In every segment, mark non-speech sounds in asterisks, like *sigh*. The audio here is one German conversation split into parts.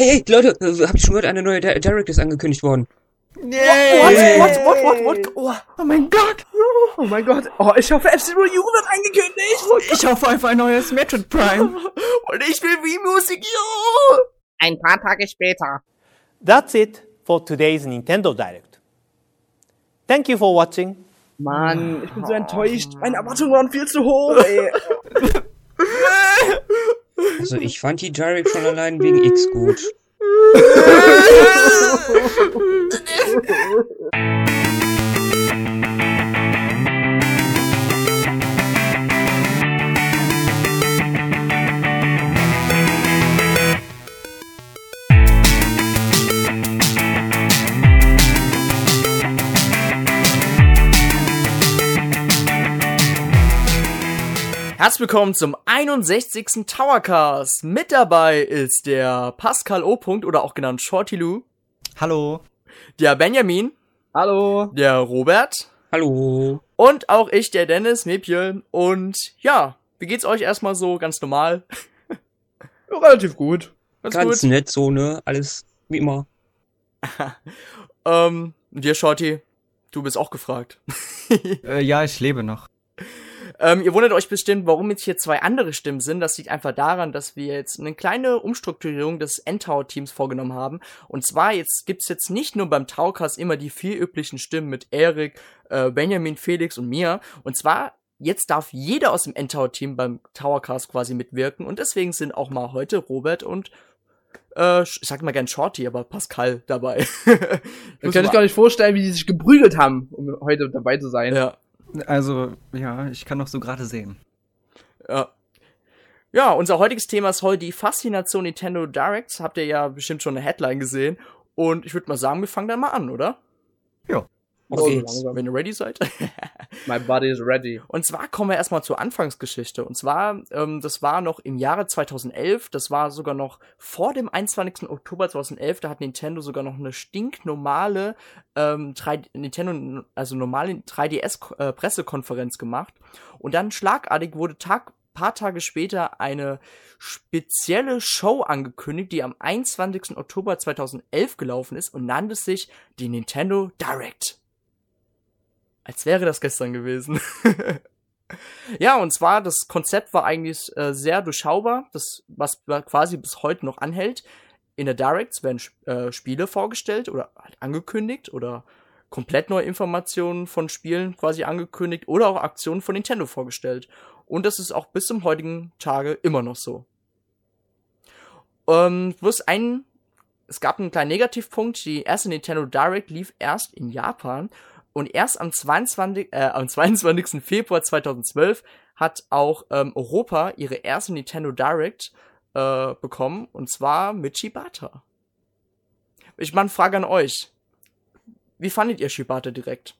hey, Leute, äh, habt ihr schon gehört, eine neue Di- Direct ist angekündigt worden. What, what, what, what, what? Oh, Oh mein Gott! oh mein Gott. Oh, ich hoffe, F-Zero U wird angekündigt. Ich hoffe auf ein neues Metroid Prime. *laughs* Und ich will Wii Music U. Ein paar Tage später. That's it for today's Nintendo Direct. Thank you for watching. Mann, ich bin so enttäuscht. Meine Erwartungen waren viel zu hoch, ey. *laughs* *laughs* Also ich *laughs* fand die Direct schon allein wegen X gut. *laughs* *laughs* Herzlich willkommen zum 61. Towercast. Mit dabei ist der Pascal O. -Punkt, oder auch genannt Shorty Lou, Hallo. der Benjamin, Hallo. der Robert Hallo. und auch ich, der Dennis Mepje. Und ja, wie geht's euch erstmal so ganz normal? Ja, relativ gut. Ganz, Ganz gut. nett so, ne? Alles wie immer. *laughs* Ähm, und dir, Shorty, du bist auch gefragt. *laughs* Äh, ja, ich lebe noch. Ähm, ihr wundert euch bestimmt, warum jetzt hier zwei andere Stimmen sind. Das liegt einfach daran, dass wir jetzt eine kleine Umstrukturierung des Endtower-Teams vorgenommen haben. Und zwar jetzt gibt's jetzt nicht nur beim Taucast immer die vier üblichen Stimmen mit Erik, äh, Benjamin, Felix und mir. Und zwar jetzt darf jeder aus dem Endtower-Team beim Towercast quasi mitwirken. Und deswegen sind auch mal heute Robert und äh, ich sag mal gern Shorty, aber Pascal dabei. *laughs* Ich kann ich gar nicht vorstellen, wie die sich geprügelt haben, um heute dabei zu sein. ja. Also, ja, ich kann noch so gerade sehen. Ja. Ja, unser heutiges Thema ist heute die Faszination Nintendo Directs. Habt ihr ja bestimmt schon eine Headline gesehen. Und ich würde mal sagen, wir fangen dann mal an, oder? Ja. Geht's. langsam. Wenn ihr ready seid. *laughs* My body is ready. Und zwar kommen wir erstmal zur Anfangsgeschichte. Und zwar, ähm, das war noch im Jahre 2011, das war sogar noch vor dem 21. Oktober 2011, da hat Nintendo sogar noch eine stinknormale ähm, 3, Nintendo, also normale 3DS-Pressekonferenz gemacht. Und dann schlagartig wurde Tag, paar Tage später eine spezielle Show angekündigt, die am 21. Oktober 2011 gelaufen ist und nannte sich die Nintendo Direct. Als wäre das gestern gewesen. *laughs* ja, und zwar, das Konzept war eigentlich äh, sehr durchschaubar, das, was quasi bis heute noch anhält. In der Directs werden äh, Spiele vorgestellt oder halt angekündigt oder komplett neue Informationen von Spielen quasi angekündigt oder auch Aktionen von Nintendo vorgestellt. Und das ist auch bis zum heutigen Tage immer noch so. Ähm, bloß ein, es gab einen kleinen Negativpunkt. Die erste Nintendo Direct lief erst in Japan und erst am 22, äh, am 22. Februar 2012 hat auch ähm, Europa ihre erste Nintendo Direct äh, bekommen und zwar mit Shibata. Ich mal eine Frage an euch. Wie fandet ihr Shibata direkt?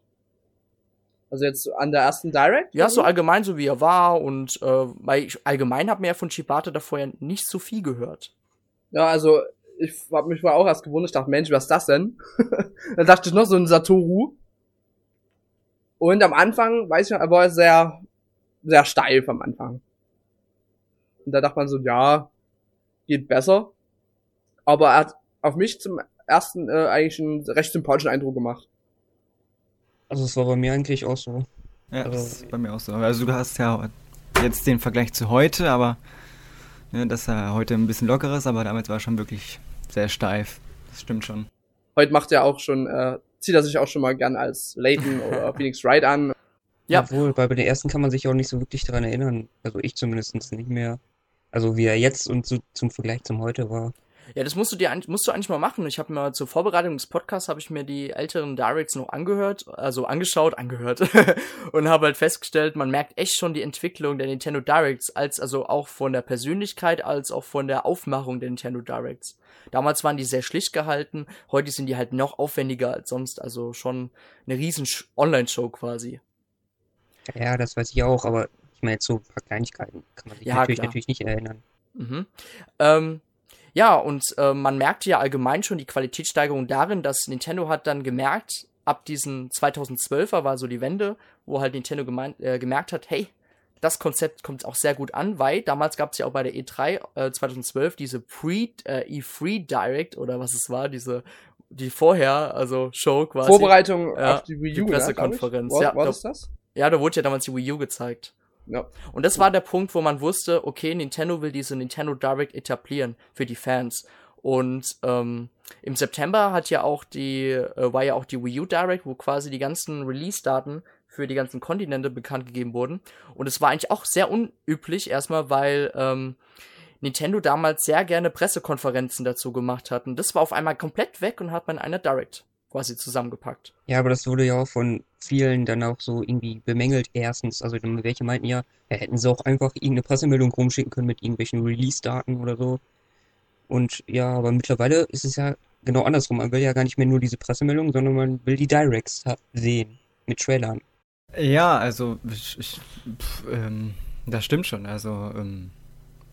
Also jetzt an der ersten Direct? Ja, so allgemein, so wie er war und äh, weil ich allgemein habe mir ja von Shibata davor ja nicht so viel gehört. Ja, also ich hab mich mal auch erst gewundert, ich dachte, Mensch, was ist das denn? *laughs* Dann dachte ich noch so ein Satoru. Und am Anfang, weiß ich noch, er war sehr, sehr steif am Anfang. Und da dachte man so, ja, geht besser. Aber er hat auf mich zum ersten äh, eigentlich einen recht sympathischen Eindruck gemacht. Also es war bei mir eigentlich auch so. Ja, Also- das ist bei mir auch so. Also du hast ja jetzt den Vergleich zu heute, aber ne, dass er heute ein bisschen lockerer ist, aber damals war er schon wirklich sehr steif. Das stimmt schon. Heute macht er auch schon, äh, zieht er sich auch schon mal gern als Layton *laughs* oder Phoenix Wright an. Ja. Obwohl, weil bei der ersten kann man sich auch nicht so wirklich daran erinnern. Also ich zumindest nicht mehr. Also wie er jetzt und so zum Vergleich zum heute war. Ja, das musst du dir eigentlich- musst du eigentlich mal machen. Ich habe mir zur Vorbereitung des Podcasts habe ich mir die älteren Directs noch angehört, also angeschaut, angehört *laughs* und habe halt festgestellt, man merkt echt schon die Entwicklung der Nintendo Directs, als also auch von der Persönlichkeit als auch von der Aufmachung der Nintendo Directs. Damals waren die sehr schlicht gehalten, heute sind die halt noch aufwendiger als sonst, also schon eine riesen Sch- Online-Show quasi. Ja, das weiß ich auch, aber ich meine jetzt so ein paar Kleinigkeiten kann man sich Ja, natürlich, natürlich nicht erinnern. Mhm. Ähm, ja, und äh, man merkt ja allgemein schon die Qualitätssteigerung darin, dass Nintendo hat dann gemerkt, ab diesen 2012er war so die Wende, wo halt Nintendo gemeint, äh, gemerkt hat, hey, das Konzept kommt auch sehr gut an, weil damals gab es ja auch bei der E3 äh, 2012 diese Pre äh, E3 Direct oder was es war, diese die vorher, also Show quasi. Vorbereitung Ja, auf die Wii die U, ne, ich. Pressekonferenz, War, ja, war glaub- das das? Ja, da wurde ja damals die Wii U gezeigt. Ja. Und das war der Punkt, wo man wusste, okay, Nintendo will diese Nintendo Direct etablieren für die Fans. Und ähm, im September hat ja auch die, äh, war ja auch die Wii U Direct, wo quasi die ganzen Release-Daten für die ganzen Kontinente bekannt gegeben wurden. Und es war eigentlich auch sehr unüblich, erstmal, weil ähm, Nintendo damals sehr gerne Pressekonferenzen dazu gemacht hat. Und das war auf einmal komplett weg und hat man eine Direct quasi zusammengepackt. Ja, aber das wurde ja auch von vielen dann auch so irgendwie bemängelt. Erstens, also dann welche meinten ja, ja, hätten sie auch einfach irgendeine Pressemeldung rumschicken können mit irgendwelchen Release-Daten oder so. Und ja, aber mittlerweile ist es ja genau andersrum. Man will ja gar nicht mehr nur diese Pressemeldung, sondern man will die Directs sehen mit Trailern. Ja, also ich, ich, pf, ähm, das stimmt schon. Also ähm,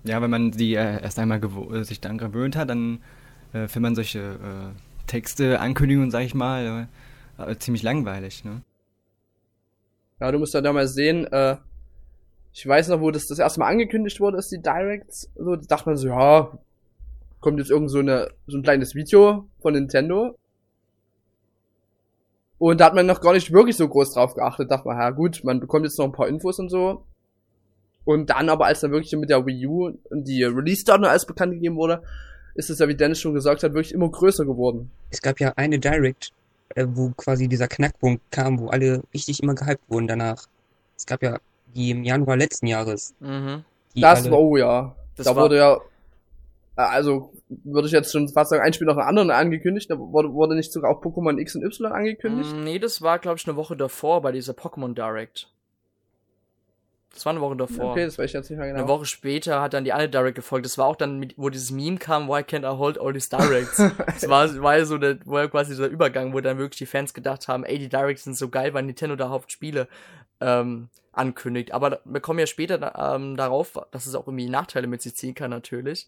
ja, wenn man die äh, erst einmal gewo- äh, sich daran gewöhnt hat, dann äh, findet man solche äh, Texte, Ankündigungen, sag ich mal, äh, ziemlich langweilig. Ne? Ja, du musst ja da mal sehen, äh, ich weiß noch, wo das das erste Mal angekündigt wurde, ist die Directs, so, da dachte man so, ja, kommt jetzt irgend so eine, so ein kleines Video von Nintendo. Und da hat man noch gar nicht wirklich so groß drauf geachtet, dachte man, ja gut, man bekommt jetzt noch ein paar Infos und so. Und dann aber, als dann wirklich mit der Wii U und die Release-Daten alles bekannt gegeben wurde, ist es ja, wie Dennis schon gesagt hat, wirklich immer größer geworden. Es gab ja eine Direct, äh, wo quasi dieser Knackpunkt kam, wo alle richtig immer gehypt wurden danach. Es gab ja die im Januar letzten Jahres, Mhm. Das alle, war, oh ja. Das da war- wurde ja, äh, also würde ich jetzt schon fast sagen, ein Spiel nach dem anderen angekündigt. Da wurde, wurde nicht sogar auch Pokémon X und Y angekündigt. Mm, Nee, das war, glaube ich, eine Woche davor bei dieser Pokémon Direct. Das war eine Woche davor. Okay, das weiß ich jetzt nicht mehr genau. Eine Woche später hat dann die andere Direct gefolgt. Das war auch dann, mit, wo dieses Meme kam, why can't I hold all these Directs? *laughs* das war, war ja so der, war quasi dieser Übergang, wo dann wirklich die Fans gedacht haben, ey, die Directs sind so geil, weil Nintendo da Hauptspiele ähm, ankündigt. Aber wir kommen ja später ähm, darauf, dass es auch irgendwie Nachteile mit sich ziehen kann, natürlich.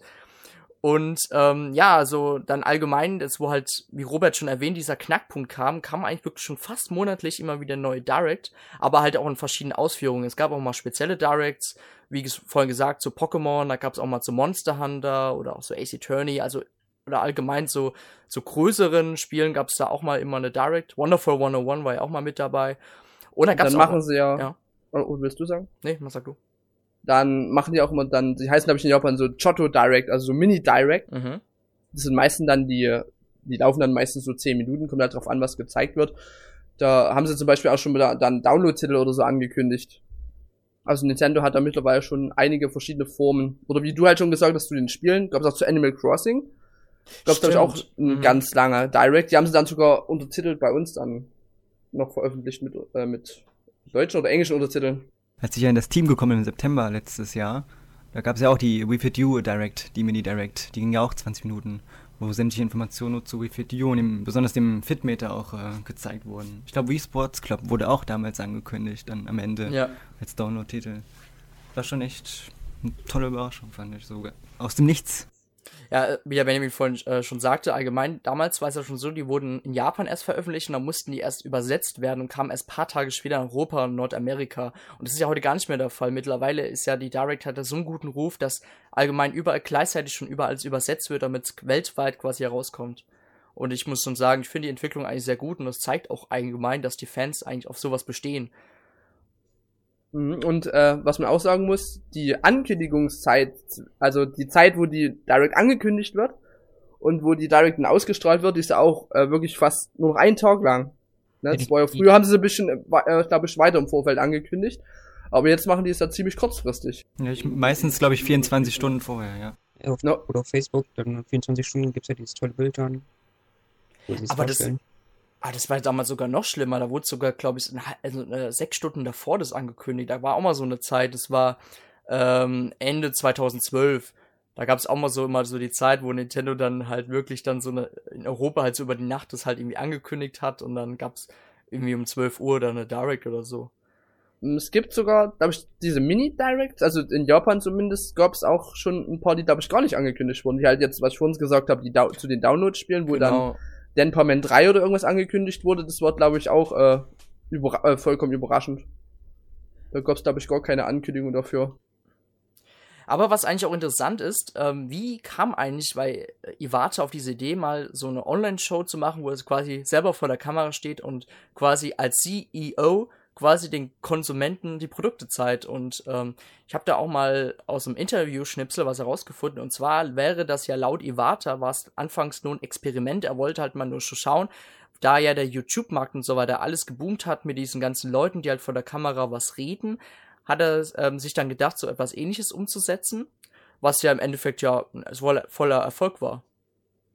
Und ähm, ja, also dann allgemein, das wo halt, wie Robert schon erwähnt, dieser Knackpunkt kam, kam eigentlich wirklich schon fast monatlich immer wieder neue Direct, aber halt auch in verschiedenen Ausführungen. Es gab auch mal spezielle Directs, wie vorhin gesagt, zu Pokémon, da gab es auch mal zu Monster Hunter oder auch so Ace Attorney, also oder allgemein so zu größeren Spielen gab es da auch mal immer eine Direct. Wonderful 101 war ja auch mal mit dabei. Und dann gab's dann auch machen sie ja, ja. Oh, willst du sagen? Nee, was sag du? Dann machen die auch immer dann, die heißen glaube ich in Japan so Chotto Direct, also so Mini Direct. Mhm. Das sind meistens dann die, die laufen dann meistens so 10 Minuten, kommt halt drauf an, was gezeigt wird. Da haben sie zum Beispiel auch schon wieder dann Download-Titel oder so angekündigt. Also Nintendo hat da mittlerweile schon einige verschiedene Formen. Oder wie du halt schon gesagt hast, zu den Spielen, gab es auch zu Animal Crossing. Gab es auch Stimmt. ein Mhm. ganz langer Direct. Die haben sie dann sogar untertitelt bei uns dann noch veröffentlicht mit, äh, mit deutschen oder englischen Untertiteln. Als ich ja in das Team gekommen bin im September letztes Jahr, da gab es ja auch die We Fit You Direct, die Mini Direct, die ging ja auch 20 Minuten, wo sämtliche Informationen nur zu We Fit You und dem, besonders dem Fitmeter auch äh, gezeigt wurden. Ich glaube, Wii Sports Club wurde auch damals angekündigt, dann am Ende Ja. als Download-Titel. War schon echt eine tolle Überraschung, fand ich sogar. Aus dem Nichts. Ja, äh, wie der Benjamin vorhin äh, schon sagte, allgemein, damals war es ja schon so, die wurden in Japan erst veröffentlicht und dann mussten die erst übersetzt werden und kamen erst paar Tage später in Europa und Nordamerika. Und das ist ja heute gar nicht mehr der Fall. Mittlerweile ist ja die Direct hat so einen guten Ruf, dass allgemein überall gleichzeitig schon überall übersetzt wird, damit es weltweit quasi herauskommt. Und ich muss schon sagen, ich finde die Entwicklung eigentlich sehr gut und das zeigt auch allgemein, dass die Fans eigentlich auf sowas bestehen. Mhm, Und äh, was man auch sagen muss, die Ankündigungszeit, also die Zeit, wo die Direct angekündigt wird und wo die Direct dann ausgestrahlt wird, ist ja auch äh, wirklich fast nur noch einen Tag lang. Ne? Ja, Das war ja, früher haben sie ein bisschen, äh, glaube ich, weiter im Vorfeld angekündigt. Aber jetzt machen die es ja ziemlich kurzfristig. Ja, ich, meistens, glaube ich, 24 Stunden vorher, ja. auf, No. oder auf Facebook, dann 24 Stunden gibt's ja dieses tolle Bild dann. es Aber das-. Ah, das war damals sogar noch schlimmer. Da wurde sogar, glaube ich, eine, also, äh, sechs Stunden davor das angekündigt. Da war auch mal so eine Zeit. Das war ähm, Ende 2012. Da gab es auch mal so immer so die Zeit, wo Nintendo dann halt wirklich dann so eine in Europa halt so über die Nacht das halt irgendwie angekündigt hat und dann gab's irgendwie um 12 Uhr dann eine Direct oder so. Und Es gibt sogar, glaube ich, diese Mini-Directs, also in Japan zumindest, gab es auch schon ein paar, die, glaube ich, gar nicht angekündigt wurden. Die halt jetzt, was ich vorhin gesagt habe, die Dau zu den Download-Spielen, wo dann Genau. Denperman 3 oder irgendwas angekündigt wurde, das war, glaube ich, auch äh, überra äh, vollkommen überraschend. Da gab's, glaube ich, gar keine Ankündigung dafür. Aber was eigentlich auch interessant ist, ähm, wie kam eigentlich bei Iwata auf diese Idee, mal so eine Online-Show zu machen, wo es quasi selber vor der Kamera steht und quasi als CEO quasi den Konsumenten die Produkte zeigt. Und ähm, ich habe da auch mal aus einem Interview-Schnipsel was herausgefunden. Und zwar wäre das ja laut Iwata, war es anfangs nur ein Experiment. Er wollte halt mal nur so schauen, da ja der YouTube-Markt und so weiter alles geboomt hat mit diesen ganzen Leuten, die halt vor der Kamera was reden, hat er ähm, sich dann gedacht, so etwas ähnliches umzusetzen, was ja im Endeffekt ja voller, Erfolg war.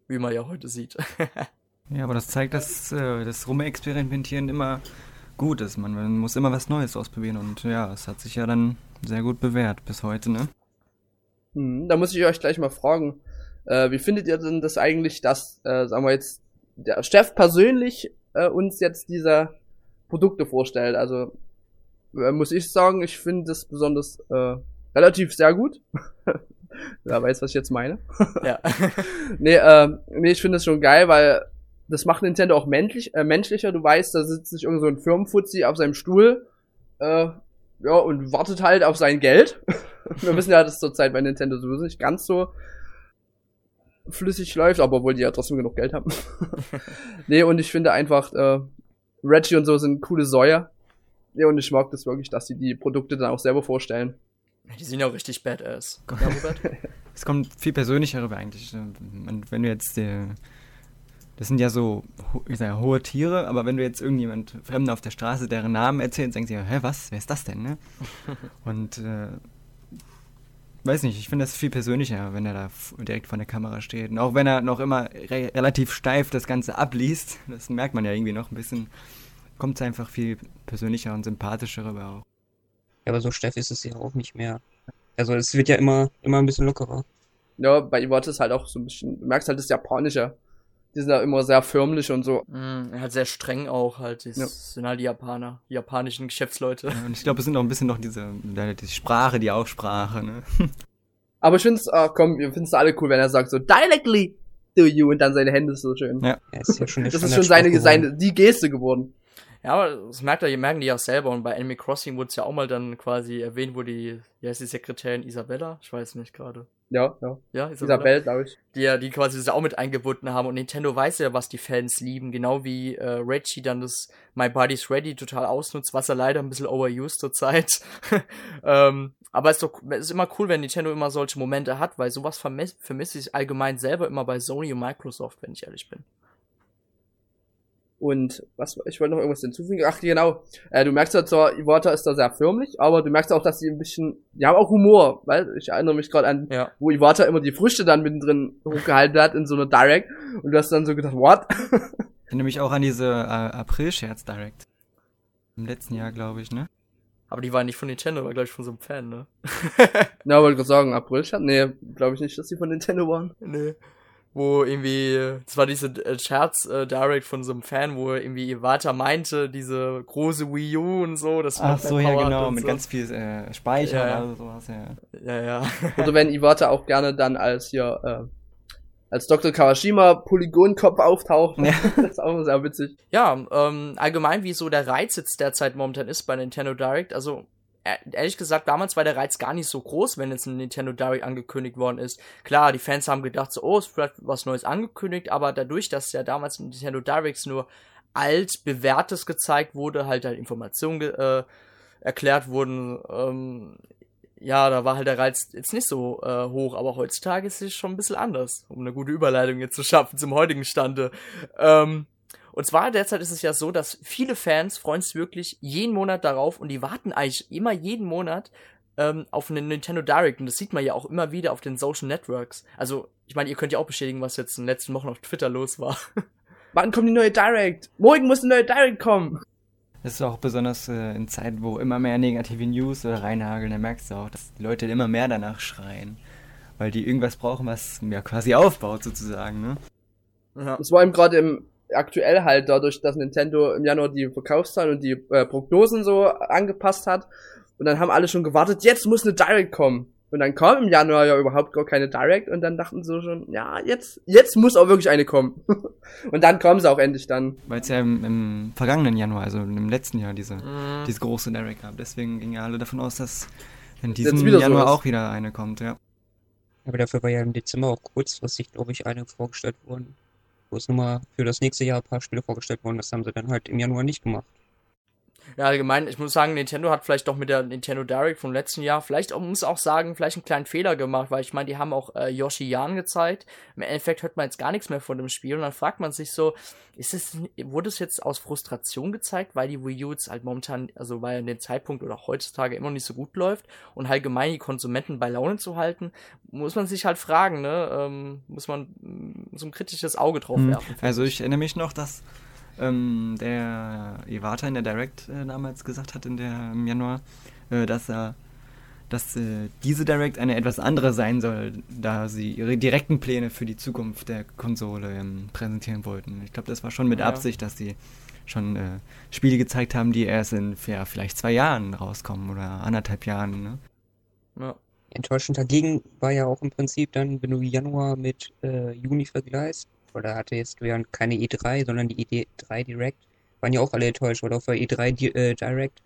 Wie man ja heute sieht. *laughs* Ja, aber das zeigt, dass äh, das Rumexperimentieren immer gut ist. Man, man muss immer was Neues ausprobieren und ja, es hat sich ja dann sehr gut bewährt bis heute, ne? Hm, da muss ich euch gleich mal fragen, äh, wie findet ihr denn das eigentlich, dass, äh, sagen wir jetzt, der Chef persönlich äh, uns jetzt diese Produkte vorstellt? Also äh, muss ich sagen, ich finde das besonders äh, relativ sehr gut. *laughs* Wer weiß, was ich jetzt meine. ja. *laughs* nee, äh, nee, ich finde das schon geil, weil das macht Nintendo auch menschlich, äh, menschlicher. Du weißt, da sitzt sich irgend so ein Firmenfuzzi auf seinem Stuhl äh, ja, und wartet halt auf sein Geld. *laughs* Wir wissen ja, dass zurzeit bei Nintendo sowieso nicht ganz so flüssig läuft, aber obwohl die ja trotzdem genug Geld haben. *laughs* nee, und ich finde einfach, äh, Reggie und so sind coole Säuer. Ja, und ich mag das wirklich, dass sie die Produkte dann auch selber vorstellen. Die sind ja auch richtig badass. Ja, Robert? *laughs* es kommt viel persönlicher rüber eigentlich. Und wenn du jetzt äh, das sind ja so, ich sage, hohe Tiere, aber wenn du jetzt irgendjemand Fremden auf der Straße deren Namen erzählst, denkst du, hä, was, wer ist das denn, ne? *laughs* Und, äh, weiß nicht, ich finde das viel persönlicher, wenn er da direkt vor der Kamera steht. Und auch wenn er noch immer re relativ steif das Ganze abliest, *laughs* das merkt man ja irgendwie noch ein bisschen, kommt es einfach viel persönlicher und sympathischer rüber auch. Ja, aber so steif ist es ja auch nicht mehr. Also es wird ja immer, immer ein bisschen lockerer. Ja, bei Iwata ist halt auch so ein bisschen, du merkst halt das Japanische die sind ja immer sehr förmlich und so. Mm, halt sehr streng auch halt. Das ja. sind halt die Japaner, die japanischen Geschäftsleute. Ja, und ich glaube, es sind auch ein bisschen noch diese, die Sprache, die Aussprache, ne? *laughs* Aber ich finde es, ah, komm, wir finden es alle cool, wenn er sagt so, directly to you und dann seine Hände so schön. Ja, ja ist ja schon Das ist schon seine, seine, die Geste geworden. Ja, aber das merkt ihr, merken die auch selber. Und bei Animal Crossing wurde es ja auch mal dann quasi erwähnt, wo die, wie heißt die Sekretärin Isabella? Ich weiß nicht gerade. Ja, ja. Ja, Isabella, Isabel, glaube ich. Die ja, die quasi das auch mit eingebunden haben. Und Nintendo weiß ja, was die Fans lieben. Genau wie äh, Reggie dann das My Body's Ready total ausnutzt, was er leider ein bisschen overused zurzeit. *laughs* ähm, aber es ist doch ist immer cool, wenn Nintendo immer solche Momente hat, weil sowas vermisse vermiss ich allgemein selber immer bei Sony und Microsoft, wenn ich ehrlich bin. Und was, ich wollte noch irgendwas hinzufügen. Ach, genau. Äh, du merkst ja zwar, Iwata ist da sehr förmlich, aber du merkst auch, dass sie ein bisschen, die haben auch Humor, weil ich erinnere mich gerade an, ja. wo Iwata immer die Früchte dann mittendrin hochgehalten hat in so einer Direct. Und du hast dann so gedacht, what? *laughs* Ich erinnere mich auch an diese äh, April-Scherz-Direct. Im letzten Jahr, glaube ich, ne? Aber die war nicht von Nintendo, war, glaube ich, von so einem Fan, ne? Na, wollte gerade sagen, April-Scherz? Nee, glaube ich nicht, dass die von Nintendo waren. Nee wo irgendwie, das war diese äh, Scherz äh, Direct von so einem Fan, wo irgendwie Iwata meinte, diese große Wii U und so, das Ach so, ja genau, mit so. ganz viel äh, Speicher ja, oder sowas, ja. Ja, ja. *laughs* Oder wenn Iwata auch gerne dann als hier, äh, als Dr. Kawashima Polygonkopf auftaucht. Ja. *laughs* das ist auch sehr witzig. Ja, ähm, allgemein, wie so der Reiz jetzt derzeit momentan ist bei Nintendo Direct, also ehrlich gesagt, damals war der Reiz gar nicht so groß, wenn jetzt ein Nintendo Direct angekündigt worden ist. Klar, die Fans haben gedacht, so, oh, es wird was Neues angekündigt, aber dadurch, dass ja damals Nintendo Directs nur alt bewährtes gezeigt wurde, halt halt Informationen äh, erklärt wurden, ähm, ja, da war halt der Reiz jetzt nicht so äh, hoch, aber heutzutage ist es schon ein bisschen anders, um eine gute Überleitung jetzt zu schaffen zum heutigen Stande. Ähm, und zwar derzeit ist es ja so, dass viele Fans freuen sich wirklich jeden Monat darauf und die warten eigentlich immer jeden Monat ähm, auf einen Nintendo Direct und das sieht man ja auch immer wieder auf den Social Networks. Also, ich meine, ihr könnt ja auch bestätigen, was jetzt in den letzten Wochen auf Twitter los war. *laughs* Wann kommt die neue Direct? Morgen muss eine neue Direct kommen. Das ist auch besonders äh, in Zeiten, wo immer mehr negative News oder reinhageln, da merkst du auch, dass die Leute immer mehr danach schreien. Weil die irgendwas brauchen, was ja quasi aufbaut, sozusagen, ne? Ja. Das war eben gerade im aktuell halt dadurch, dass Nintendo im Januar die Verkaufszahlen und die äh, Prognosen so angepasst hat. Und dann haben alle schon gewartet, jetzt muss eine Direct kommen. Und dann kam im Januar ja überhaupt gar keine Direct und dann dachten sie schon, ja, jetzt, jetzt muss auch wirklich eine kommen. *laughs* und dann kam sie auch endlich dann. Weil es ja im, im vergangenen Januar, also im letzten Jahr, diese, Mhm. diese große Direct gab. Deswegen gingen ja alle davon aus, dass in diesem wieder Januar sowas. auch wieder eine kommt, ja. Aber dafür war ja im Dezember auch kurzfristig, glaube ich, eine vorgestellt worden. Wo es nochmal für das nächste Jahr ein paar Spiele vorgestellt wurden. Das haben sie dann halt im Januar nicht gemacht. Ja, allgemein, ich muss sagen, Nintendo hat vielleicht doch mit der Nintendo Direct vom letzten Jahr, vielleicht auch, muss auch sagen, vielleicht einen kleinen Fehler gemacht, weil ich meine, die haben auch äh, Yoshi Yan gezeigt. Im Endeffekt hört man jetzt gar nichts mehr von dem Spiel und dann fragt man sich so, ist es, wurde es jetzt aus Frustration gezeigt, weil die Wii U jetzt halt momentan, also weil an dem Zeitpunkt oder auch heutzutage immer noch nicht so gut läuft und allgemein die Konsumenten bei Laune zu halten, muss man sich halt fragen, ne, ähm, muss man mm, so ein kritisches Auge drauf Hm. werfen. Also ich erinnere mich noch, dass ähm, der Iwata in der Direct äh, damals gesagt hat in der, im Januar, äh, dass er dass äh, diese Direct eine etwas andere sein soll, da sie ihre direkten Pläne für die Zukunft der Konsole ähm, präsentieren wollten. Ich glaube, das war schon mit Ja. Absicht, dass sie schon äh, Spiele gezeigt haben, die erst in ja, vielleicht zwei Jahren rauskommen oder anderthalb Jahren. Ne? Ja. Enttäuschend dagegen war ja auch im Prinzip dann, wenn du Januar mit äh, Juni vergleichst, da hatte jetzt keine E3, sondern die E3 Direct, waren ja auch alle enttäuscht, weil auf der E3 Di äh, Direct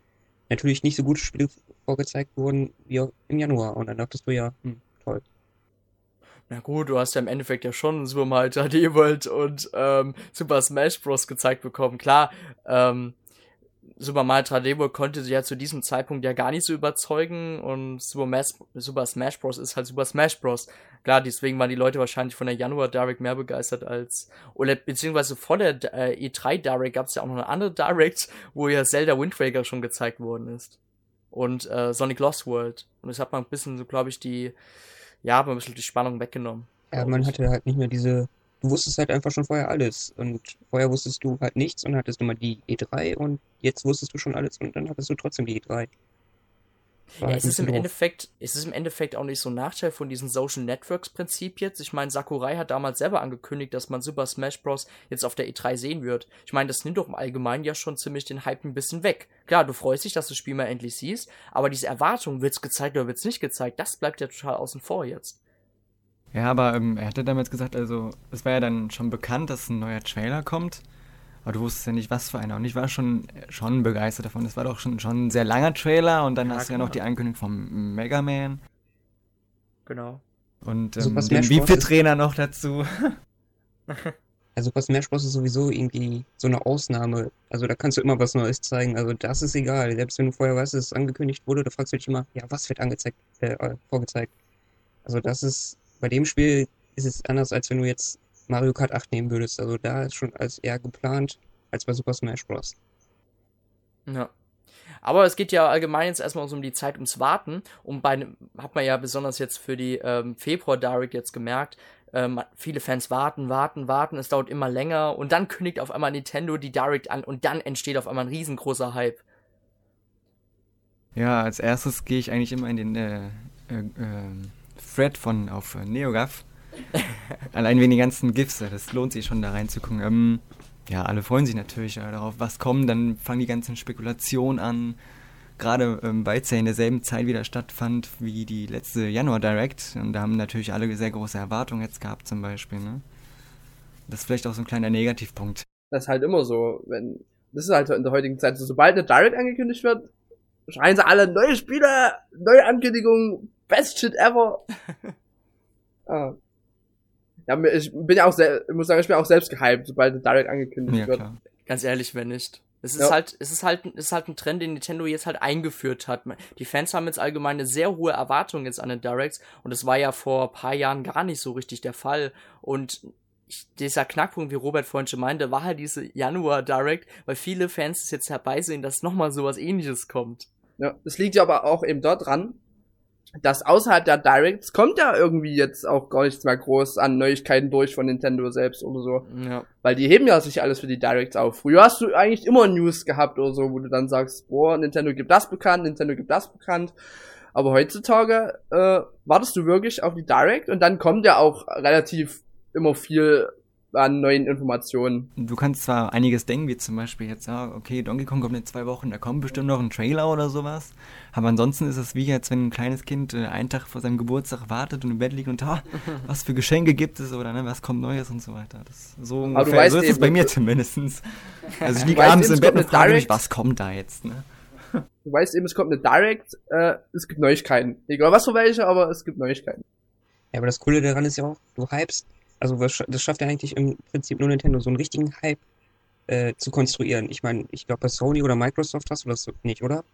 natürlich nicht so gute Spiele vorgezeigt wurden wie im Januar. Und dann dachtest du ja, hm, toll. Na gut, du hast ja im Endeffekt ja schon Super Mario 3D World und ähm, Super Smash Bros. gezeigt bekommen. Klar, ähm, Super Mario 3D World konnte sie ja zu diesem Zeitpunkt ja gar nicht so überzeugen und Super, Mas Super Smash Bros. ist halt Super Smash Bros. Klar, deswegen waren die Leute wahrscheinlich von der Januar Direct mehr begeistert als, oder beziehungsweise vor der äh, E3 Direct gab es ja auch noch eine andere Direct, wo ja Zelda Wind Waker schon gezeigt worden ist. Und äh, Sonic Lost World. Und das hat man ein bisschen so, glaube ich, die, ja, hat man ein bisschen die Spannung weggenommen. Ja, man hatte halt nicht mehr diese, du wusstest halt einfach schon vorher alles. Und vorher wusstest du halt nichts und hattest immer die E3 und jetzt wusstest du schon alles und dann hattest du trotzdem die E3. War Ja, es ist im. Endeffekt, es ist im Endeffekt auch nicht so ein Nachteil von diesem Social Networks Prinzip jetzt. Ich meine, Sakurai hat damals selber angekündigt, dass man Super Smash Bros. jetzt auf der E3 sehen wird. Ich meine, das nimmt doch im Allgemeinen ja schon ziemlich den Hype ein bisschen weg. Klar, du freust dich, dass du das Spiel mal endlich siehst, aber diese Erwartung, wird's gezeigt oder wird's nicht gezeigt, das bleibt ja total außen vor jetzt. Ja, aber ähm, er hatte damals gesagt, also es war ja dann schon bekannt, dass ein neuer Trailer kommt. Aber du wusstest ja nicht, was für einer. Und ich war schon, schon begeistert davon. Das war doch schon, schon ein sehr langer Trailer und dann Ja, hast du ja noch genau. die Ankündigung vom Mega Man Genau. und ähm, den Smash Wii Bros. Fit ist- Trainer noch dazu. *laughs* Also Super Smash Bros. ist sowieso irgendwie so eine Ausnahme. Also da kannst du immer was Neues zeigen. Also das ist egal. Selbst wenn du vorher weißt, dass es angekündigt wurde, da fragst du dich immer, ja, was wird angezeigt, äh, äh, vorgezeigt. Also das ist, bei dem Spiel ist es anders, als wenn du jetzt Mario Kart 8 nehmen würdest. Also da ist schon alles eher geplant als bei Super Smash Bros. Ja. Aber es geht ja allgemein jetzt erstmal so um die Zeit ums Warten. Und bei einem, hat man ja besonders jetzt für die ähm, Februar Direct jetzt gemerkt, ähm, viele Fans warten, warten, warten, es dauert immer länger und dann kündigt auf einmal Nintendo die Direct an und dann entsteht auf einmal ein riesengroßer Hype. Ja, als erstes gehe ich eigentlich immer in den äh, äh, ähm, Thread von auf äh, NeoGAF. *laughs* Allein wegen den ganzen GIFs, äh, das lohnt sich schon da reinzugucken. Ähm, ja, alle freuen sich natürlich äh, darauf, was kommt. Dann fangen die ganzen Spekulationen an. Gerade ähm, weil es ja in derselben Zeit wieder stattfand wie die letzte Januar Direct. Und da haben natürlich alle sehr große Erwartungen jetzt gehabt zum Beispiel. Ne? Das ist vielleicht auch so ein kleiner Negativpunkt. Das ist halt immer so, wenn, das ist halt in der heutigen Zeit so, sobald eine Direct angekündigt wird, schreien sie alle neue Spiele, neue Ankündigungen, best shit ever. *laughs* ah. Ja, ich bin ja auch sehr, ich muss sagen, ich bin auch selbst gehypt, sobald eine Direct angekündigt Ja, wird. klar. Ganz ehrlich, wenn nicht. Es ist Ja. halt, es ist halt, es ist halt ein Trend, den Nintendo jetzt halt eingeführt hat. Die Fans haben jetzt allgemein eine sehr hohe Erwartung jetzt an den Directs und das war ja vor ein paar Jahren gar nicht so richtig der Fall. Und ich, dieser Knackpunkt, wie Robert vorhin schon meinte, war halt diese Januar Direct, weil viele Fans es jetzt herbeisehen, dass nochmal sowas ähnliches kommt. Ja, das liegt ja aber auch eben dort dran, dass außerhalb der Directs kommt ja irgendwie jetzt auch gar nichts mehr groß an Neuigkeiten durch von Nintendo selbst oder so. Ja. Weil die heben ja sich alles für die Directs auf. Früher hast du eigentlich immer News gehabt oder so, wo du dann sagst, boah, Nintendo gibt das bekannt, Nintendo gibt das bekannt. Aber heutzutage äh, wartest du wirklich auf die Direct und dann kommt ja auch relativ immer viel an neuen Informationen. Du kannst zwar einiges denken, wie zum Beispiel jetzt, ja, okay, Donkey Kong kommt in zwei Wochen, da kommt bestimmt noch ein Trailer oder sowas. Aber ansonsten ist es wie jetzt, wenn ein kleines Kind äh, einen Tag vor seinem Geburtstag wartet und im Bett liegt und, ah, *laughs* was für Geschenke gibt es oder ne, was kommt Neues und so weiter. Das, so du ungefähr, weißt so ist es bei mir *laughs* zumindest. Also ich liege abends im Bett und frage mich, Direct. was kommt da jetzt, ne? *laughs* Du weißt eben, es kommt eine Direct, äh, es gibt Neuigkeiten. Egal was für welche, aber es gibt Neuigkeiten. Ja, aber das Coole daran ist ja auch, du hypst, also das schafft ja eigentlich im Prinzip nur Nintendo, so einen richtigen Hype äh, zu konstruieren. Ich meine, ich glaube bei Sony oder Microsoft hast du das nicht, oder?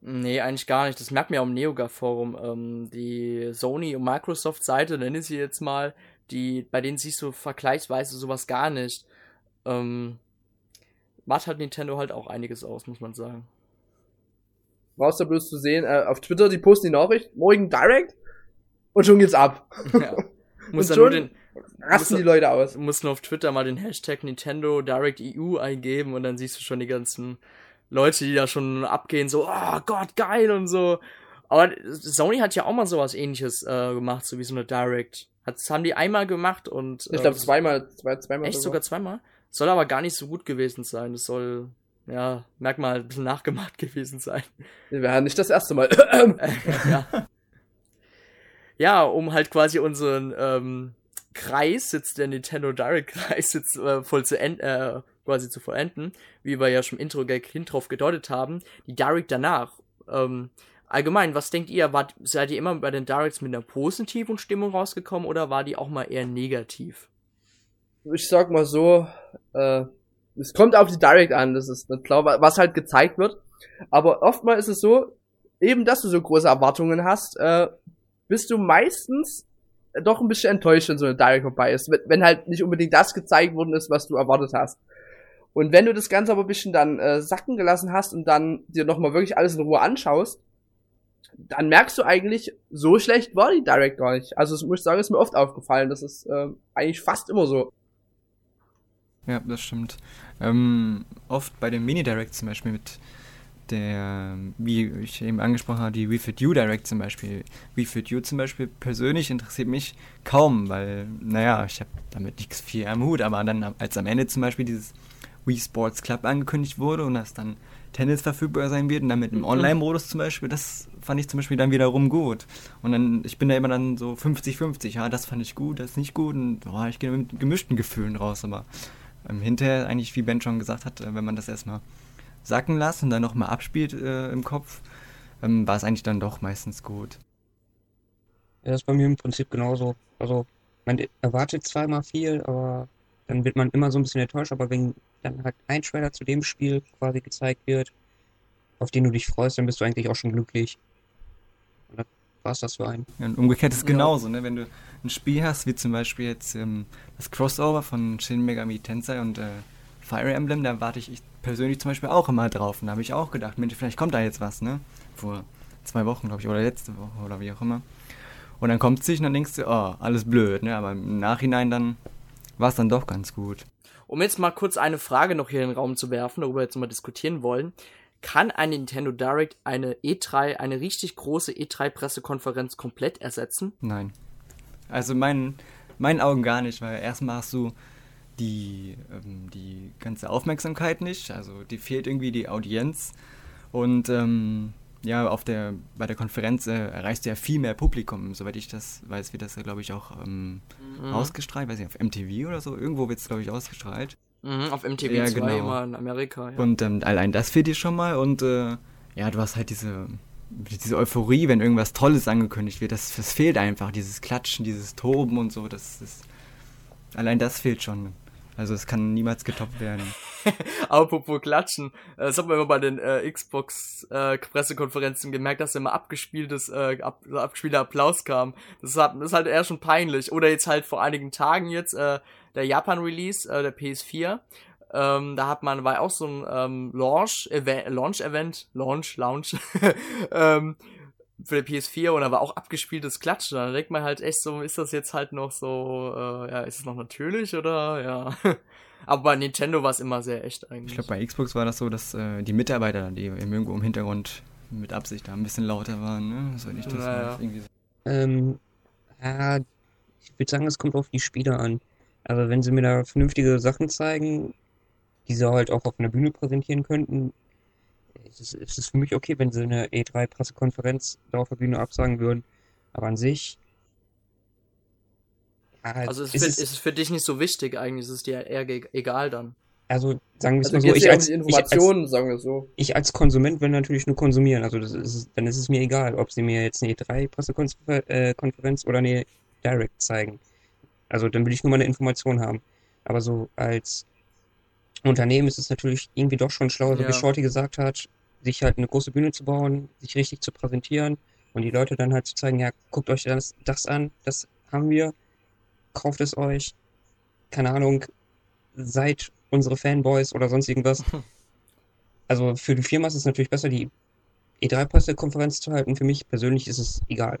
Nee, eigentlich gar nicht. Das merkt man ja am NeoGAF-Forum. Ähm, die Sony- und Microsoft-Seite, nenne ich sie jetzt mal, die, bei denen siehst du vergleichsweise sowas gar nicht. Ähm, macht halt Nintendo halt auch einiges aus, muss man sagen. Brauchst du bloß zu sehen, äh, auf Twitter, die posten die Nachricht, morgen Direct und schon geht's ab. *laughs* ja. Muss Und dann nur schon den, Rasten Muss- die Leute aus. Du musst nur auf Twitter mal den Hashtag Nintendo Direct EU eingeben und dann siehst du schon die ganzen Leute, die da schon abgehen, so, oh Gott, geil und so. Aber Sony hat ja auch mal sowas ähnliches äh, gemacht, so wie so eine Direct. Hat, das haben die einmal gemacht und. Ich glaube äh, zweimal, zwei, zweimal. Echt sogar zweimal? Soll aber gar nicht so gut gewesen sein. Das soll, ja, merk mal, ein bisschen nachgemacht *laughs* gewesen sein. Wir werden nicht das erste Mal. *laughs* ja. Ja, um halt quasi unseren ähm, Kreis, jetzt der Nintendo Direct Kreis jetzt äh, voll zu enden, äh, quasi zu vollenden, wie wir ja schon im Intro-Gag hin drauf gedeutet haben, die Direct danach. Ähm, allgemein, was denkt ihr, wart, seid ihr immer bei den Directs mit einer positiven Stimmung rausgekommen oder war die auch mal eher negativ? ich sag mal so, äh, es kommt auf die Direct an, das ist klar, wa- was halt gezeigt wird. Aber oftmals ist es so, eben dass du so große Erwartungen hast, äh, bist du meistens doch ein bisschen enttäuscht, wenn so eine Direct vorbei ist. Wenn, wenn halt nicht unbedingt das gezeigt worden ist, was du erwartet hast. Und wenn du das Ganze aber ein bisschen dann äh, sacken gelassen hast und dann dir nochmal wirklich alles in Ruhe anschaust, dann merkst du eigentlich, so schlecht war die Direct gar nicht. Also das muss ich sagen, ist mir oft aufgefallen. Das ist äh, eigentlich fast immer so. Ja, das stimmt. Ähm, oft bei den Mini-Directs zum Beispiel mit der, wie ich eben angesprochen habe, die We Fit You Direct zum Beispiel. We Fit You zum Beispiel persönlich interessiert mich kaum, weil, naja, ich habe damit nichts viel am Hut, aber dann, als am Ende zum Beispiel dieses Wii Sports Club angekündigt wurde und dass dann Tennis verfügbar sein wird und dann mit einem Online-Modus zum Beispiel, das fand ich zum Beispiel dann wiederum gut. Und dann, ich bin da immer dann so 50-50, ja, das fand ich gut, das nicht gut und boah, ich gehe mit gemischten Gefühlen raus, aber ähm, hinterher eigentlich, wie Ben schon gesagt hat, äh, wenn man das erstmal sacken lässt und dann nochmal abspielt äh, im Kopf, ähm, war es eigentlich dann doch meistens gut. Ja, das ist bei mir im Prinzip genauso. Also, man erwartet zwar immer viel, aber dann wird man immer so ein bisschen enttäuscht, aber wenn dann halt ein Trailer zu dem Spiel quasi gezeigt wird, auf den du dich freust, dann bist du eigentlich auch schon glücklich. Und dann war's das für einen. Ja, und umgekehrt ist es Ja. genauso, ne? wenn du ein Spiel hast, wie zum Beispiel jetzt ähm, das Crossover von Shin Megami Tensei und äh, Fire Emblem, da warte ich, ich persönlich zum Beispiel auch immer drauf. Und da habe ich auch gedacht, Mensch, vielleicht kommt da jetzt was, ne? Vor zwei Wochen, glaube ich, oder letzte Woche oder wie auch immer. Und dann kommt es sich und dann denkst du, oh, alles blöd, ne? Aber im Nachhinein dann war es dann doch ganz gut. Um jetzt mal kurz eine Frage noch hier in den Raum zu werfen, darüber wir jetzt mal diskutieren wollen. Kann ein Nintendo Direct eine E3, eine richtig große E3-Pressekonferenz komplett ersetzen? Nein. Also mein, meinen Augen gar nicht, weil erstmal hast du die, ähm, die ganze Aufmerksamkeit nicht, also die fehlt irgendwie die Audienz und ähm, ja, auf der, bei der Konferenz äh, erreichst du ja viel mehr Publikum, soweit ich das weiß, wird das ja glaube ich auch ähm, ausgestrahlt, weiß ich, auf MTV oder so, irgendwo wird es glaube ich ausgestrahlt. Mhm, auf MTV Ja, 2 genau. immer in Amerika. Ja. Und ähm, allein das fehlt dir schon mal und äh, ja, du hast halt diese, diese Euphorie, wenn irgendwas Tolles angekündigt wird, das, das fehlt einfach, dieses Klatschen, dieses Toben und so, das ist, allein das fehlt schon. Also es kann niemals getoppt werden. *laughs* Apropos Klatschen, äh, das hat man immer bei den äh, Xbox-Pressekonferenzen gemerkt, dass immer abgespieltes, äh, ab, abgespielter Applaus kam. Das, hat, das ist halt eher schon peinlich. Oder jetzt halt vor einigen Tagen jetzt äh, der Japan-Release, äh, der PS4. Ähm, da hat man, war auch so ein ähm, Launch-Event, Launch-Event, Launch, Launch, *laughs* ähm, für die PS4 und da war auch abgespieltes Klatschen. Da denkt man halt echt so, ist das jetzt halt noch so, äh, ja, ist es noch natürlich oder ja. *laughs* Aber bei Nintendo war es immer sehr echt eigentlich. Ich glaube, bei Xbox war das so, dass äh, die Mitarbeiter, die irgendwo im Hintergrund mit Absicht da ein bisschen lauter waren, ne? So nicht das Ja, ja. irgendwie so. Ähm, ja, ich würde sagen, es kommt auf die Spiele an. Also wenn sie mir da vernünftige Sachen zeigen, die sie halt auch auf einer Bühne präsentieren könnten, ist es, ist es für mich okay, wenn sie eine E3-Pressekonferenz da auf der Bühne absagen würden. Aber an sich, ja, Also ist, ist für, es, ist es für dich nicht so wichtig eigentlich, ist es dir eher egal dann. also sagen wir es Also mal so, ich als, die ich als, Informationen, sagen wir so. ich als Konsument will natürlich nur konsumieren. Also das ist, dann ist es mir egal, ob sie mir jetzt eine E3-Pressekonferenz oder eine Direct zeigen. Also dann will ich nur mal eine Information haben. Aber so als Unternehmen ist es natürlich irgendwie doch schon schlauer, so Ja. wie Shorty gesagt hat, sich halt eine große Bühne zu bauen, sich richtig zu präsentieren und die Leute dann halt zu zeigen, ja, guckt euch das, das an, das haben wir, kauft es euch, keine Ahnung, seid unsere Fanboys oder sonst irgendwas. *laughs* Also für die Firma ist es natürlich besser, die E3-Pressekonferenz zu halten. Für mich persönlich ist es egal.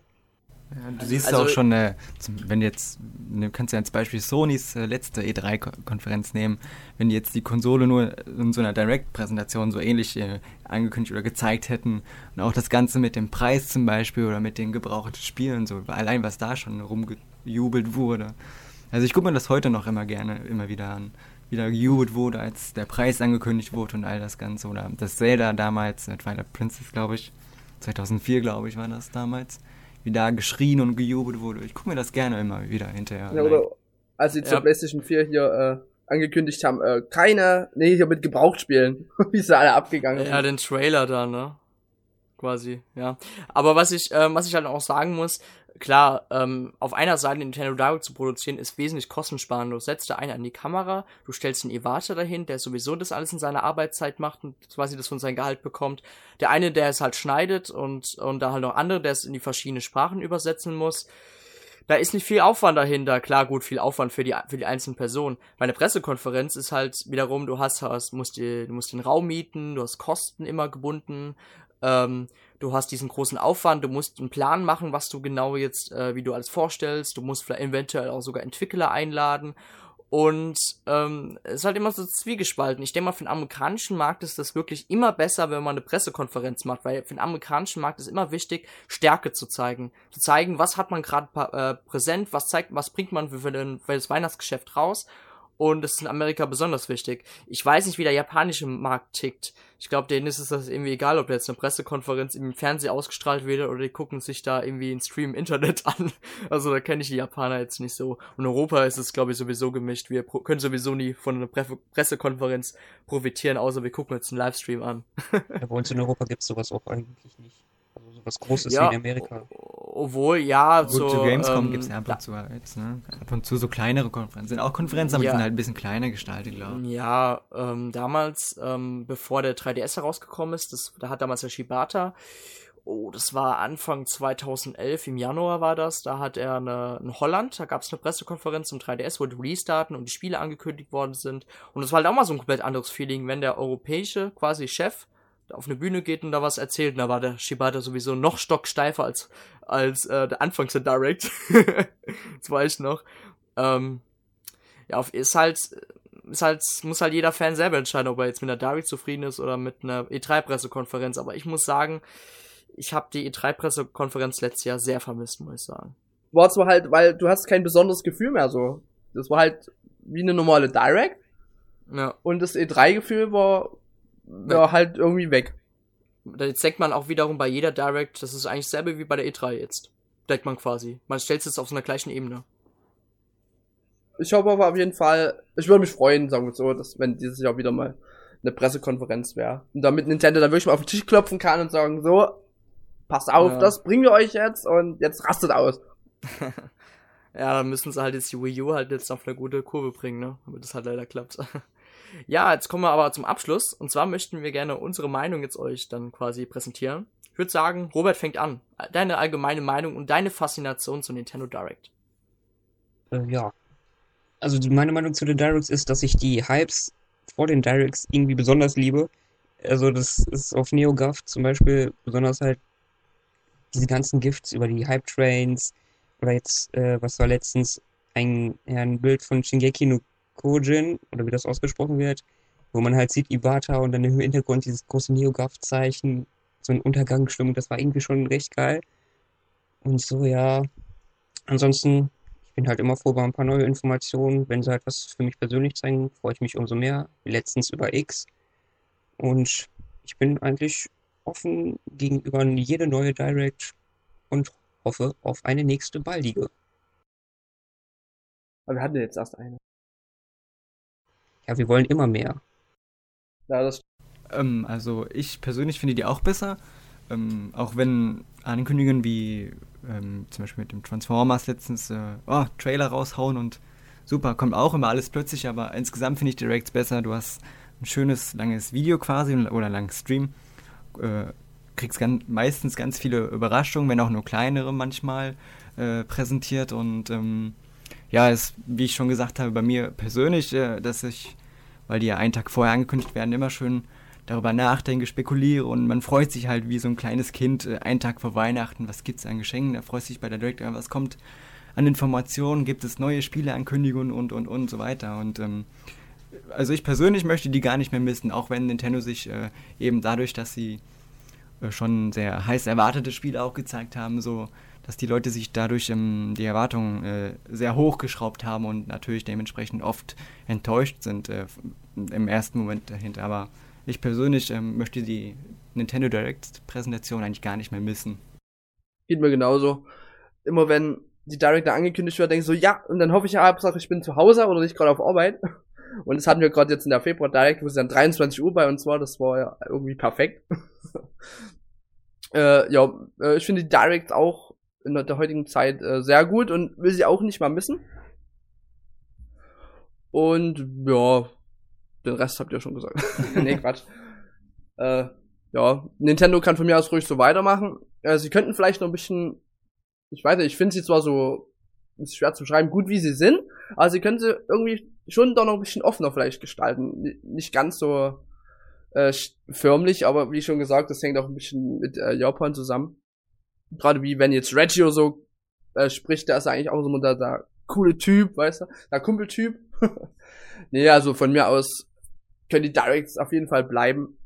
Ja, du siehst Also- auch schon, äh, zum, wenn jetzt, du kannst ja als Beispiel Sonys äh, letzte E3-Konferenz nehmen, wenn die jetzt die Konsole nur in so einer Direct-Präsentation so ähnlich äh, angekündigt oder gezeigt hätten und auch das Ganze mit dem Preis zum Beispiel oder mit den gebrauchten Spielen, so allein was da schon rumgejubelt wurde. Also ich gucke mir das heute noch immer gerne, immer wieder an, wie da gejubelt wurde, als der Preis angekündigt wurde und all das Ganze. Oder das Zelda damals, äh, Twilight Princess, glaube ich, 2004, glaube ich, war das damals wie da geschrien und gejubelt wurde. Ich gucke mir das gerne immer wieder hinterher. Ja, oder als sie zur Ja. PlayStation 4 hier äh, angekündigt haben, äh, keine, nee, hier mit Gebrauchtspielen. *laughs* Wie sie alle abgegangen Ja, sind. den Trailer da, ne? Quasi, ja. Aber was ich, ähm, was ich halt auch sagen muss, klar, ähm, auf einer Seite Nintendo Direct zu produzieren, ist wesentlich kostensparender. Du setzt da einen an die Kamera, du stellst einen Iwata dahin, der sowieso das alles in seiner Arbeitszeit macht und quasi das von seinem Gehalt bekommt. Der eine, der es halt schneidet und, und da halt noch andere, der es in die verschiedenen Sprachen übersetzen muss. Da ist nicht viel Aufwand dahinter. Klar, gut, viel Aufwand für die, für die einzelnen Personen. Bei einer Pressekonferenz ist halt wiederum, du hast, hast musst, die, du musst den Raum mieten, du hast Kosten immer gebunden, ähm, du hast diesen großen Aufwand, du musst einen Plan machen, was du genau jetzt, äh, wie du alles vorstellst, du musst vielleicht eventuell auch sogar Entwickler einladen. Und ähm, es ist halt immer so zwiegespalten. Ich denke mal, für den amerikanischen Markt ist das wirklich immer besser, wenn man eine Pressekonferenz macht, weil für den amerikanischen Markt ist immer wichtig, Stärke zu zeigen. Zu zeigen, was hat man gerade äh, präsent, was zeigt, was bringt man für, den, für das Weihnachtsgeschäft raus. Und das ist in Amerika besonders wichtig. Ich weiß nicht, wie der japanische Markt tickt. Ich glaube, denen ist es das irgendwie egal, ob jetzt eine Pressekonferenz im Fernsehen ausgestrahlt wird oder die gucken sich da irgendwie einen Stream im Internet *laughs* an. Also da kenne ich die Japaner jetzt nicht so. Und Europa ist es, glaube ich, sowieso gemischt. Wir können sowieso nie von einer Pre Pressekonferenz profitieren, außer wir gucken uns einen Livestream an. *laughs* Ja, bei uns in Europa gibt es sowas auch eigentlich nicht. Sowas Großes Ja, wie in Amerika. Obwohl, ja, Gut, so. zu Gamescom ähm, gibt es ja ab und zu jetzt, ne? Ab und zu so kleinere Konferenzen. Sind auch Konferenzen, aber Ja. die sind halt ein bisschen kleiner gestaltet, glaube ich. Ja, ähm, damals, ähm, bevor der 3DS herausgekommen ist, das, da hat damals der Shibata, oh, das war Anfang 2011, im Januar war das, da hat er eine, in Holland, da gab es eine Pressekonferenz zum 3DS, wo die Release-Daten und die Spiele angekündigt worden sind. Und das war halt auch mal so ein komplett anderes Feeling, wenn der europäische quasi Chef auf eine Bühne geht und da was erzählt. Und da war der Shibata sowieso noch stocksteifer als, als äh, der Anfangs der Direct. *laughs* das weiß ich noch. Ähm, ja, auf, ist halt, ist halt, muss halt jeder Fan selber entscheiden, ob er jetzt mit einer Direct zufrieden ist oder mit einer E3-Pressekonferenz. Aber ich muss sagen, ich habe die E3-Pressekonferenz letztes Jahr sehr vermisst, muss ich sagen. War zwar halt, weil du hast kein besonderes Gefühl mehr so. Das war halt wie eine normale Direct Ja. und das E3-Gefühl war, war halt irgendwie weg. Jetzt denkt man auch wiederum bei jeder Direct, das ist eigentlich dasselbe wie bei der E3 jetzt. Denkt man quasi. Man stellt es jetzt auf so einer gleichen Ebene. Ich hoffe aber auf jeden Fall, ich würde mich freuen, sagen wir so, dass wenn dieses Jahr wieder mal eine Pressekonferenz wäre. Und damit Nintendo dann wirklich mal auf den Tisch klopfen kann und sagen, so, passt auf, Ja. das bringen wir euch jetzt und jetzt rastet aus. *laughs* Ja, dann müssen sie halt jetzt die Wii U halt jetzt auf eine gute Kurve bringen, ne? Damit das halt leider klappt. *laughs* ja, jetzt kommen wir aber zum Abschluss. Und zwar möchten wir gerne unsere Meinung jetzt euch dann quasi präsentieren. Ich würde sagen, Robert fängt an. Deine allgemeine Meinung und deine Faszination zu Nintendo Direct. Äh, ja. Also meine Meinung zu den Directs ist, dass ich die Hypes vor den Directs irgendwie besonders liebe. Also das ist auf NeoGAF zum Beispiel besonders halt diese ganzen Gifts über die Hype Trains oder jetzt, äh, was war letztens, ein, ein Bild von Shingeki no Kyojin oder wie das ausgesprochen wird, wo man halt sieht Ibata und dann im Hintergrund dieses große NeoGAF-Zeichen, so ein Untergangsstimmung, das war irgendwie schon recht geil. Und so, ja. Ansonsten bin halt immer froh über ein paar neue Informationen. Wenn sie halt was für mich persönlich zeigen, freue ich mich umso mehr. Letztens über X. Und ich bin eigentlich offen gegenüber jede neue Direct und hoffe auf eine nächste baldige. Aber wir hatten jetzt erst eine. Ja, wir wollen immer mehr. Ja, das Ähm, also ich persönlich finde die auch besser. Ähm, auch wenn Ankündigungen wie ähm, zum Beispiel mit dem Transformers letztens äh, oh, Trailer raushauen und super, kommt auch immer alles plötzlich, aber insgesamt finde ich Directs besser. Du hast ein schönes, langes Video quasi oder langes Stream. Äh, kriegst ganz, meistens ganz viele Überraschungen, wenn auch nur kleinere manchmal äh, präsentiert und ähm, ja, ist, wie ich schon gesagt habe, bei mir persönlich, äh, dass ich, weil die ja einen Tag vorher angekündigt werden, immer schön darüber nachdenke, spekuliere und man freut sich halt wie so ein kleines Kind äh, einen Tag vor Weihnachten, was gibt's an Geschenken, da freut sich bei der Direct, was kommt an Informationen, gibt es neue Spieleankündigungen und und und so weiter? Und ähm, also ich persönlich möchte die gar nicht mehr missen, auch wenn Nintendo sich äh, eben dadurch, dass sie äh, schon sehr heiß erwartete Spiele auch gezeigt haben, so dass die Leute sich dadurch ähm, die Erwartungen äh, sehr hochgeschraubt haben und natürlich dementsprechend oft enttäuscht sind äh, im ersten Moment dahinter. Aber ich persönlich ähm, möchte die Nintendo Direct Präsentation eigentlich gar nicht mehr missen. geht mir genauso. Immer wenn die Direct angekündigt wird, denke ich so, ja, und dann hoffe ich ja, Hauptsache ich bin zu Hause oder nicht gerade auf Arbeit. *laughs* Und das hatten wir gerade jetzt in der Februar Direct, wo es dann 23 Uhr bei uns war, das war ja irgendwie perfekt. *laughs* äh, ja, äh, ich finde die Direct auch in der heutigen Zeit äh, sehr gut und will sie auch nicht mal missen. Und ja, den Rest habt ihr schon gesagt. *laughs* nee, Quatsch. *laughs* Äh, ja, Nintendo kann von mir aus ruhig so weitermachen. Äh, sie könnten vielleicht noch ein bisschen, ich weiß nicht, ich finde sie zwar so, ist schwer zu schreiben, gut wie sie sind, aber sie können sie irgendwie schon doch noch ein bisschen offener vielleicht gestalten. Nicht ganz so äh, förmlich, aber wie schon gesagt, das hängt auch ein bisschen mit äh, Japan zusammen. Gerade wie wenn jetzt Reggio so äh, spricht, der ist eigentlich auch so der, der coole Typ, weißt du, der Kumpeltyp. *laughs* nee, also von mir aus können die Directs auf jeden Fall bleiben.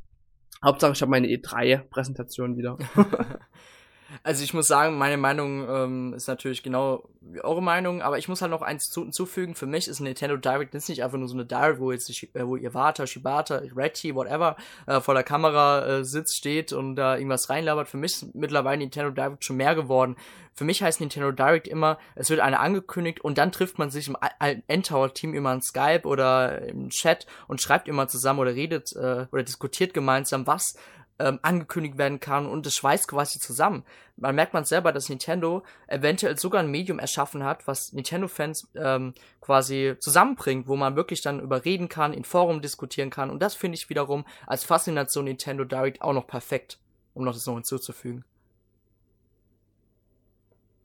Hauptsache, ich habe meine E3-Präsentation wieder. *laughs* *laughs* Also ich muss sagen, meine Meinung ähm, ist natürlich genau wie eure Meinung, aber ich muss halt noch eins zu, hinzufügen. Für mich ist Nintendo Direct jetzt nicht einfach nur so eine Direct, wo jetzt äh, wo Iwata, Shibata, Reggie, whatever, äh, vor der Kamera äh, sitzt, steht und da irgendwas reinlabert. Für mich ist mittlerweile Nintendo Direct schon mehr geworden. Für mich heißt Nintendo Direct immer, es wird eine angekündigt und dann trifft man sich im Endtower-Team immer in Skype oder im Chat und schreibt immer zusammen oder redet äh, oder diskutiert gemeinsam, was ähm, angekündigt werden kann und es schweißt quasi zusammen. Man merkt man selber, dass Nintendo eventuell sogar ein Medium erschaffen hat, was Nintendo-Fans ähm, quasi zusammenbringt, wo man wirklich dann überreden kann, in Forum diskutieren kann und das finde ich wiederum als Faszination Nintendo Direct auch noch perfekt, um noch das noch hinzuzufügen.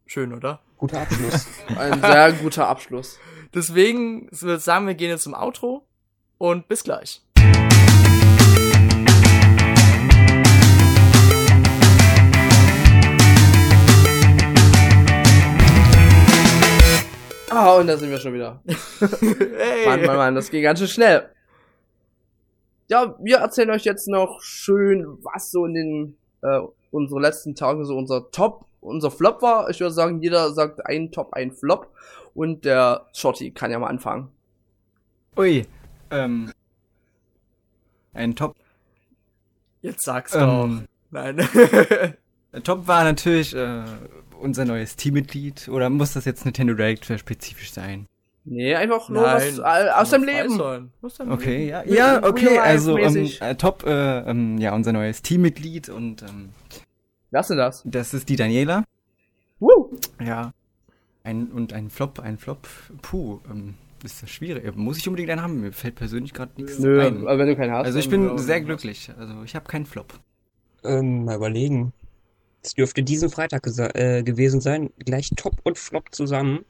Schön, oder? Guter Abschluss. *laughs* Ein sehr guter Abschluss. Deswegen würde ich sagen, wir gehen jetzt zum Outro und bis gleich. Ah, und da sind wir schon wieder. *laughs* hey. Mann, Mann, Mann, das ging ganz schön schnell. Ja, wir erzählen euch jetzt noch schön, was so in den äh, unsere letzten Tagen so unser Top, unser Flop war. Ich würde sagen, jeder sagt ein Top, ein Flop. Und der Shorty kann ja mal anfangen. Ui, ähm, ein Top, Jetzt sag's doch. ähm, Nein. *laughs* Top war natürlich äh, unser neues Teammitglied oder muss das jetzt Nintendo Direct spezifisch sein? Nee, einfach nur was äh, aus dem Leben. Okay, ja, Real- ja, okay, also ähm, äh, Top, äh, ähm, ja, unser neues Teammitglied und ähm, Wer ist denn das? das ist die Daniela. Woo! Ja. Ein, und ein Flop, ein Flop, puh, ähm, ist das schwierig. Muss ich unbedingt einen haben? Mir fällt persönlich gerade nichts Nö, ein. aber wenn du keinen hast. Also ich bin sehr glücklich. Also ich habe keinen Flop. ähm, mal überlegen. Es dürfte diesen Freitag äh, gewesen sein. Gleich Top und Flop zusammen.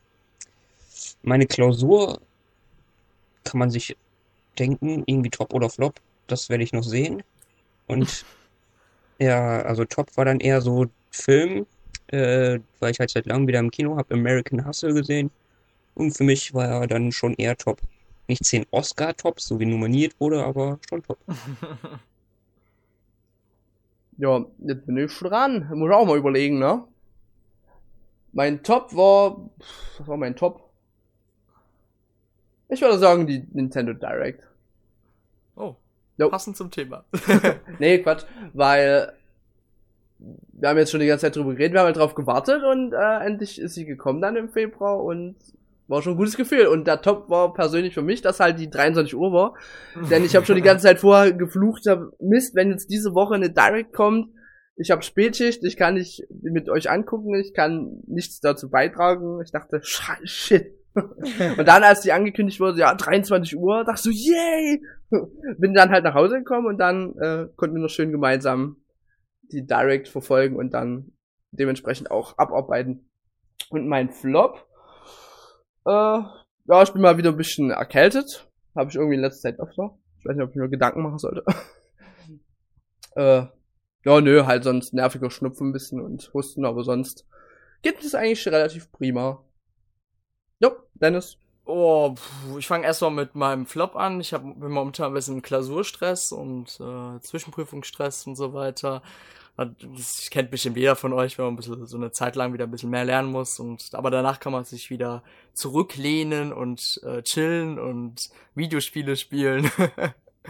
Meine Klausur kann man sich denken, irgendwie Top oder Flop. Das werde ich noch sehen. Und *laughs* ja, also Top war dann eher so Film, äh, weil ich halt seit langem wieder im Kino habe American Hustle gesehen. Und für mich war er dann schon eher Top. Nicht zehn Oscar-Tops, so wie nominiert wurde, aber schon Top. *laughs* Ja, jetzt bin ich dran. Muss ich auch mal überlegen, ne? Mein Top war. Was war mein Top? Ich würde sagen, die Nintendo Direct. Oh, Jo. passend zum Thema. *laughs* *laughs* Nee, Quatsch, weil wir haben jetzt schon die ganze Zeit drüber geredet, wir haben halt drauf gewartet und äh, endlich ist sie gekommen dann im Februar und war schon ein gutes Gefühl. Und der Top war persönlich für mich, dass halt die 23 Uhr war. Denn ich habe schon die ganze Zeit vorher geflucht, hab, Mist, wenn jetzt diese Woche eine Direct kommt, ich habe Spätschicht, ich kann nicht mit euch angucken, ich kann nichts dazu beitragen. Ich dachte, shit. *laughs* Und dann, als die angekündigt wurde, ja, 23 Uhr, dachte ich so, yay! Bin dann halt nach Hause gekommen und dann äh, konnten wir noch schön gemeinsam die Direct verfolgen und dann dementsprechend auch abarbeiten. Und mein Flop, äh, ja, ich bin mal wieder ein bisschen erkältet. Habe ich irgendwie in letzter Zeit öfter. Ich weiß nicht, ob ich mir Gedanken machen sollte. *laughs* äh, ja, nö, halt sonst nerviger Schnupfen ein bisschen und Husten, aber sonst geht es eigentlich relativ prima. Jo, Dennis. Oh, ich fange erstmal mit meinem Flop an. Ich hab, bin momentan ein bisschen Klausurstress und äh, Zwischenprüfungsstress und so weiter. Das kennt bestimmt jeder von euch, wenn man ein bisschen, so eine Zeit lang wieder ein bisschen mehr lernen muss. Und aber danach kann man sich wieder zurücklehnen und äh, chillen und Videospiele spielen.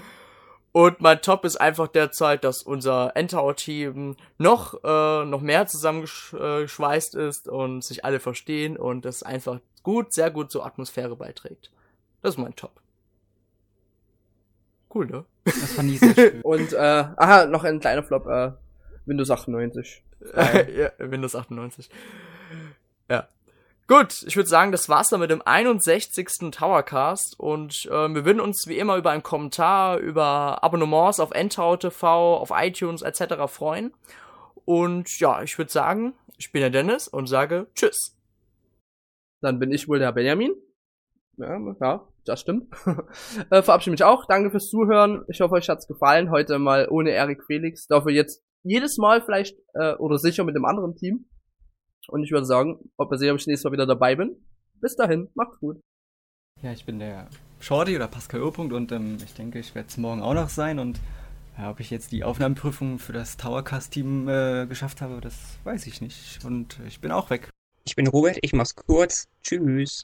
*laughs* und mein Top ist einfach derzeit, dass unser Endtower-Team noch äh, noch mehr zusammengeschweißt ist und sich alle verstehen und das einfach gut, sehr gut zur Atmosphäre beiträgt. Das ist mein Top. Cool, ne? Das fand ich sehr schön. *laughs* Und, äh, aha, noch ein kleiner Flop, äh, Windows 98. *laughs* ja, Windows 98. Ja. Gut, ich würde sagen, das war's dann mit dem 61. Towercast und äh, wir würden uns wie immer über einen Kommentar, über Abonnements auf NTV TV, auf iTunes etc. freuen. Und ja, ich würde sagen, ich bin der Dennis und sage Tschüss. Dann bin ich wohl der Benjamin. Ja, ja das stimmt. *laughs* äh, verabschiede mich auch. Danke fürs Zuhören. Ich hoffe, euch hat's gefallen. Heute mal ohne Erik Felix. Dafür jetzt jedes Mal vielleicht äh, oder sicher mit einem anderen Team. Und ich würde sagen, ob ihr seht, ob ich nächstes Mal wieder dabei bin. Bis dahin, macht's gut. Ja, ich bin der Shorty oder Pascal Urpunkt und ähm, ich denke, ich werde es morgen auch noch sein. Und ja, ob ich jetzt die Aufnahmeprüfung für das Towercast-Team äh, geschafft habe, das weiß ich nicht. Und ich bin auch weg. Ich bin Robert, ich mach's kurz. Tschüss.